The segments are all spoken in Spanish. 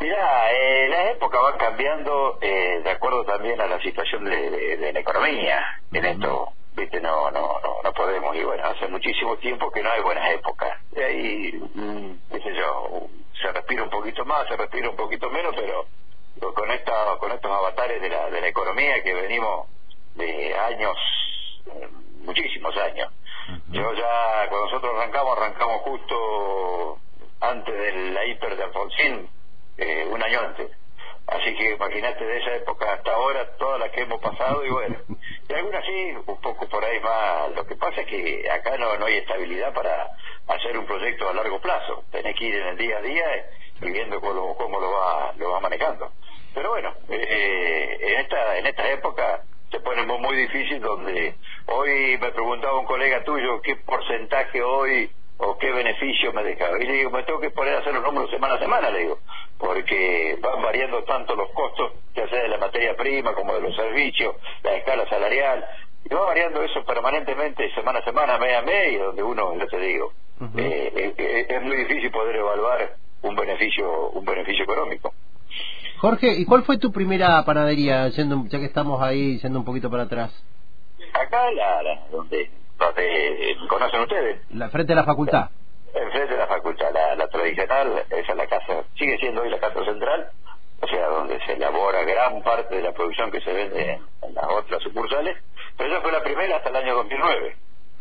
Mirá, eh, las épocas van cambiando eh, de acuerdo también a la situación de, de- de la economía. En esto, viste, no, no, no, no podemos. Y bueno, hace muchísimo tiempo que no hay buenas épocas. Y ahí, mm, qué sé yo, se respira un poquito más, se respira un poquito menos, pero con esta, con estos avatares de la, de la economía que venimos de años, eh, muchísimos años. Yo ya, cuando nosotros arrancamos, arrancamos justo antes de la hiper de Alfonsín, eh, un año antes. Así que imagínate de esa época hasta ahora, todas las que hemos pasado, y bueno, y algunas sí, un poco por ahí más. Lo que pasa es que acá no, no hay estabilidad para hacer un proyecto a largo plazo. Tenés que ir en el día a día y viendo cómo, cómo lo va lo va manejando. Pero bueno, eh, en esta en esta época se pone muy difícil donde hoy me preguntaba un colega tuyo qué porcentaje hoy o qué beneficio me dejaba. Y le digo, me tengo que poner a hacer los números semana a semana, le digo, porque van variando tanto los costos, ya sea de la materia prima como de los servicios, la escala salarial, y va variando eso permanentemente, semana a semana, mes a mes, donde uno, yo te digo, Ujú. eh, eh, es muy difícil poder evaluar un beneficio un beneficio económico. Jorge, ¿y cuál fue tu primera panadería, yendo, ya que estamos ahí, yendo un poquito para atrás? Acá, la, la- donde, donde conocen ustedes, La frente de la facultad. enfrente de la facultad, la, la tradicional, esa es la casa, sigue siendo hoy la casa central, o sea, donde se elabora gran parte de la producción que se vende en, en las otras sucursales, pero esa fue la primera hasta el año 2009.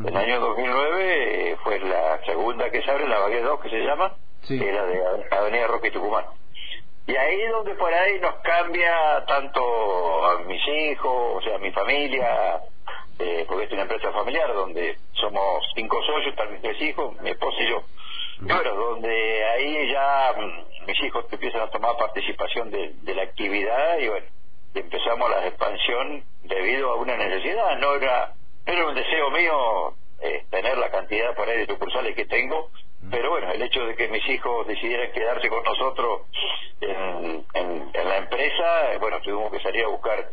El año 2009 eh, fue la segunda que se abre, la Baguette 2 que se llama, Sí. que era de Ave- Avenida Roque y Tucumán. Y ahí es donde por ahí nos cambia tanto a mis hijos, o sea, a mi familia, eh, porque es una empresa familiar donde somos cinco socios, mis tres hijos, mi esposa y yo. Bueno, donde ahí ya mm, mis hijos empiezan a tomar participación de, de la actividad y bueno, empezamos la expansión debido a una necesidad, no era, no era un deseo mío eh, tener la cantidad por ahí de sucursales que tengo, pero bueno, el hecho de que mis hijos decidieran quedarse con nosotros en, en- en la empresa, eh, bueno, tuvimos que salir a buscar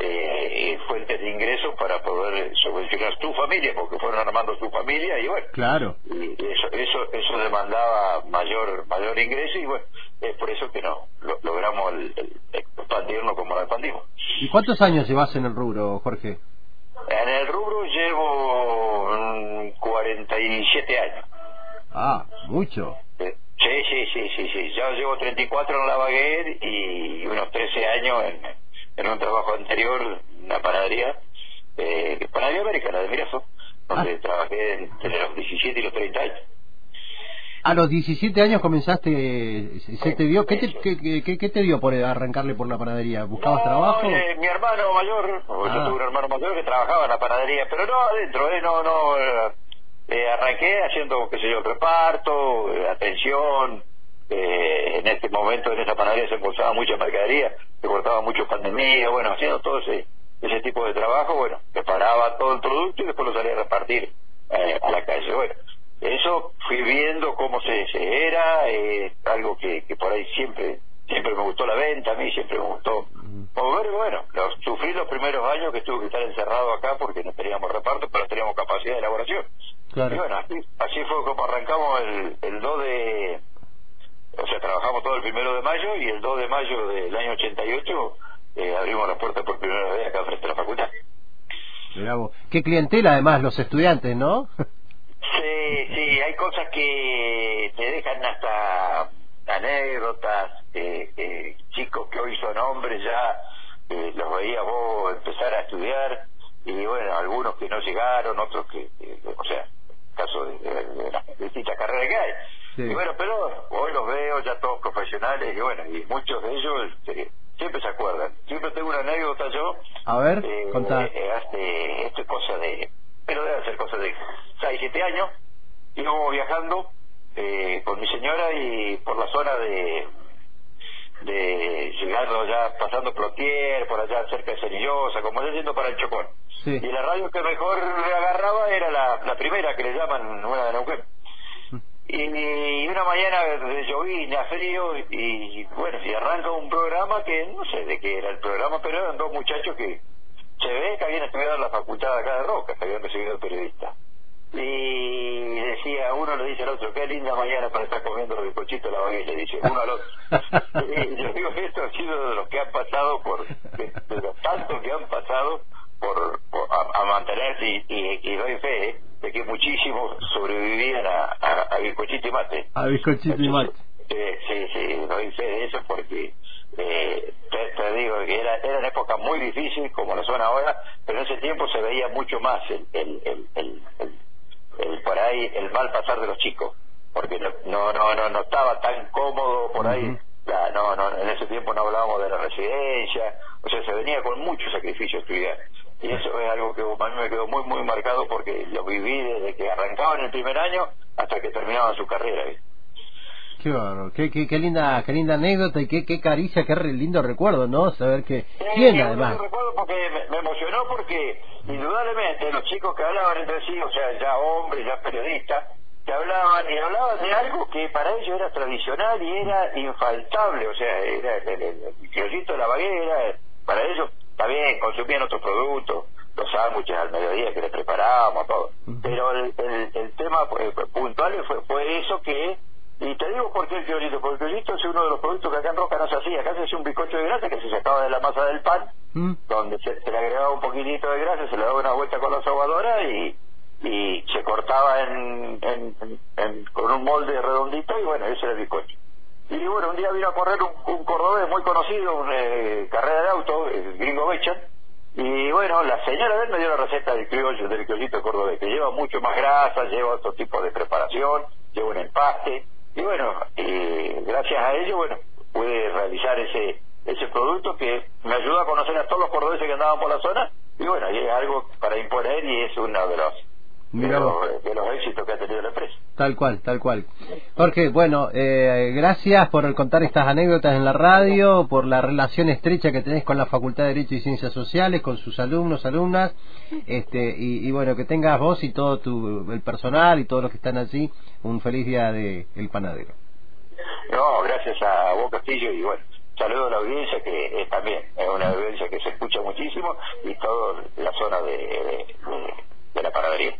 eh, fuentes de ingresos para poder subvencionar tu familia, porque fueron armando tu familia y bueno, Claro. y eso eso eso demandaba mayor mayor ingreso y bueno, es por eso que no lo- logramos el, el expandirnos como lo expandimos. ¿Y cuántos años llevas en el rubro, Jorge? En el rubro llevo mm, 47 años. Ah, mucho. Sí, sí, sí, sí, sí. Ya llevo 34 en la baguette y unos 13 años en, en un trabajo anterior, una panadería, eh, panadería americana de Mirazo, donde Ah. trabajé entre los 17 y los 30 años. A los 17 años comenzaste, se te dio, ¿qué te, qué, qué- qué te dio por arrancarle por la panadería? ¿Buscabas No, trabajo? eh, mi hermano mayor, o yo Ah. tuve un hermano mayor que trabajaba en la panadería, pero no adentro, eh, no, no, eh, eh, arranqué haciendo, qué sé yo, reparto, eh, atención, eh, en este momento en esa panadería se embolsaba mucha mercadería, se cortaba mucho pan de miga, bueno, haciendo todo ese, ese tipo de trabajo, bueno, preparaba todo el producto y después lo salía a repartir eh, a la calle, bueno. Eso fui viendo cómo se, se era, eh, algo que, que por ahí siempre siempre me gustó la venta, a mí siempre me gustó mover, bueno, lo- sufrí los primeros años que tuve que estar encerrado acá porque no teníamos reparto, pero teníamos capacidad de elaboración. Claro. Y bueno, así, así fue como arrancamos el, el 2 de... O sea, trabajamos todo el primero de mayo y el 2 de mayo del año 88 eh, abrimos la puerta por primera vez acá frente a la facultad. Mirá vos. Qué clientela además, los estudiantes, ¿no? Sí, sí, hay cosas que te dejan hasta anécdotas, eh, eh, chicos que hoy son hombres ya, eh, los veías vos empezar a estudiar, y bueno, algunos que no llegaron, otros que, que- o sea, caso de, de- de las distintas carreras que hay. Sí. Y bueno, pero hoy los veo ya todos profesionales, y bueno, y muchos de ellos eh, siempre se acuerdan. Siempre tengo una anécdota yo, A ver, eh, contá. eh, hace, esto es cosa de, pero debe ser cosa de 6, 7 años, íbamos viajando eh, con mi señora y por la zona de, de llegando ya, pasando Plotier, por allá cerca de Cenillosa, como ya yendo para el Chocón. Sí. Y la radio que mejor agarraba era la, la primera que le llaman una de Neuquén. Y, y una mañana de llovina, frío, y bueno, y arranca un programa que no sé de qué era el programa, pero eran dos muchachos que se ve que habían estudiado en la facultad acá de Roca, que habían recibido periodista. Y decía, uno le dice al otro, qué linda mañana para estar comiendo los bizcochitos de la baguette, le dice uno al otro. y yo digo esto ha sido de los que han pasado por, de, los tantos que han pasado por, a, mantenerse y, y, doy fe ¿eh? De que muchísimos sobrevivían a, a, bizcochito y mate. A bizcochito y mate. Eh, sí, sí, fe de eso porque eh, te, digo que era, eran épocas muy difíciles como lo son ahora, pero en ese tiempo se veía mucho más el, el, el, el, por ahí el mal pasar de los chicos, porque no no no no, estaba tan cómodo por ahí. no, no, en ese tiempo no hablábamos de la residencia, o sea, se venía con mucho sacrificio estudiar. Y eso es algo que a mí me quedó muy, muy marcado porque lo viví desde que arrancaban el primer año hasta que terminaban su carrera. Qué bueno, qué, qué, linda, qué linda anécdota y qué, qué caricia, qué lindo recuerdo, ¿no? Saber que sí, además. recuerdo porque me, emocionó porque indudablemente los chicos que hablaban entre sí, o sea, ya hombres, ya periodistas, que hablaban y hablaban de algo que para ellos era tradicional y era infaltable, o sea, era el, el, de la baguera, para ellos también consumían otros productos, los sándwiches al mediodía que les preparábamos, todo. Pero el, el, tema eh, puntual fue, fue eso que y te digo por qué el criolito, porque el criolito es uno de los productos que acá en Roca no se hacía. Acá se hacía un bizcocho de grasa que se sacaba de la masa del pan, mm. donde se, le agregaba un poquitito de grasa, se le daba una vuelta con la sobadora y, y se cortaba en, en, con un molde redondito y bueno, ese era el bizcocho. Y bueno, un día vino a correr un, un cordobés muy conocido, una eh, carrera de auto, el gringo Bechan, y bueno, la señora de él me dio la receta del criollo, del criollito cordobés, que lleva mucho más grasa, lleva otro tipo de preparación, lleva un empaste, y bueno, gracias a ello, bueno, pude realizar ese ese producto que me ayudó a conocer a todos los cordobeses que andaban por la zona y bueno, y es algo para imponer y es uno de los de los, éxitos que ha tenido la empresa. Tal cual, tal cual. Jorge, bueno, eh, gracias por contar estas anécdotas en la radio, por la relación estrecha que tenés con la Facultad de Derecho y Ciencias Sociales, con sus alumnos, alumnas, este, y, bueno, que tengas vos y todo tu, el personal y todos los que están allí un feliz día de El Panadero. No, gracias a vos Castillo y bueno, saludo a la audiencia que también es una audiencia que se escucha muchísimo y toda la zona de, de la panadería.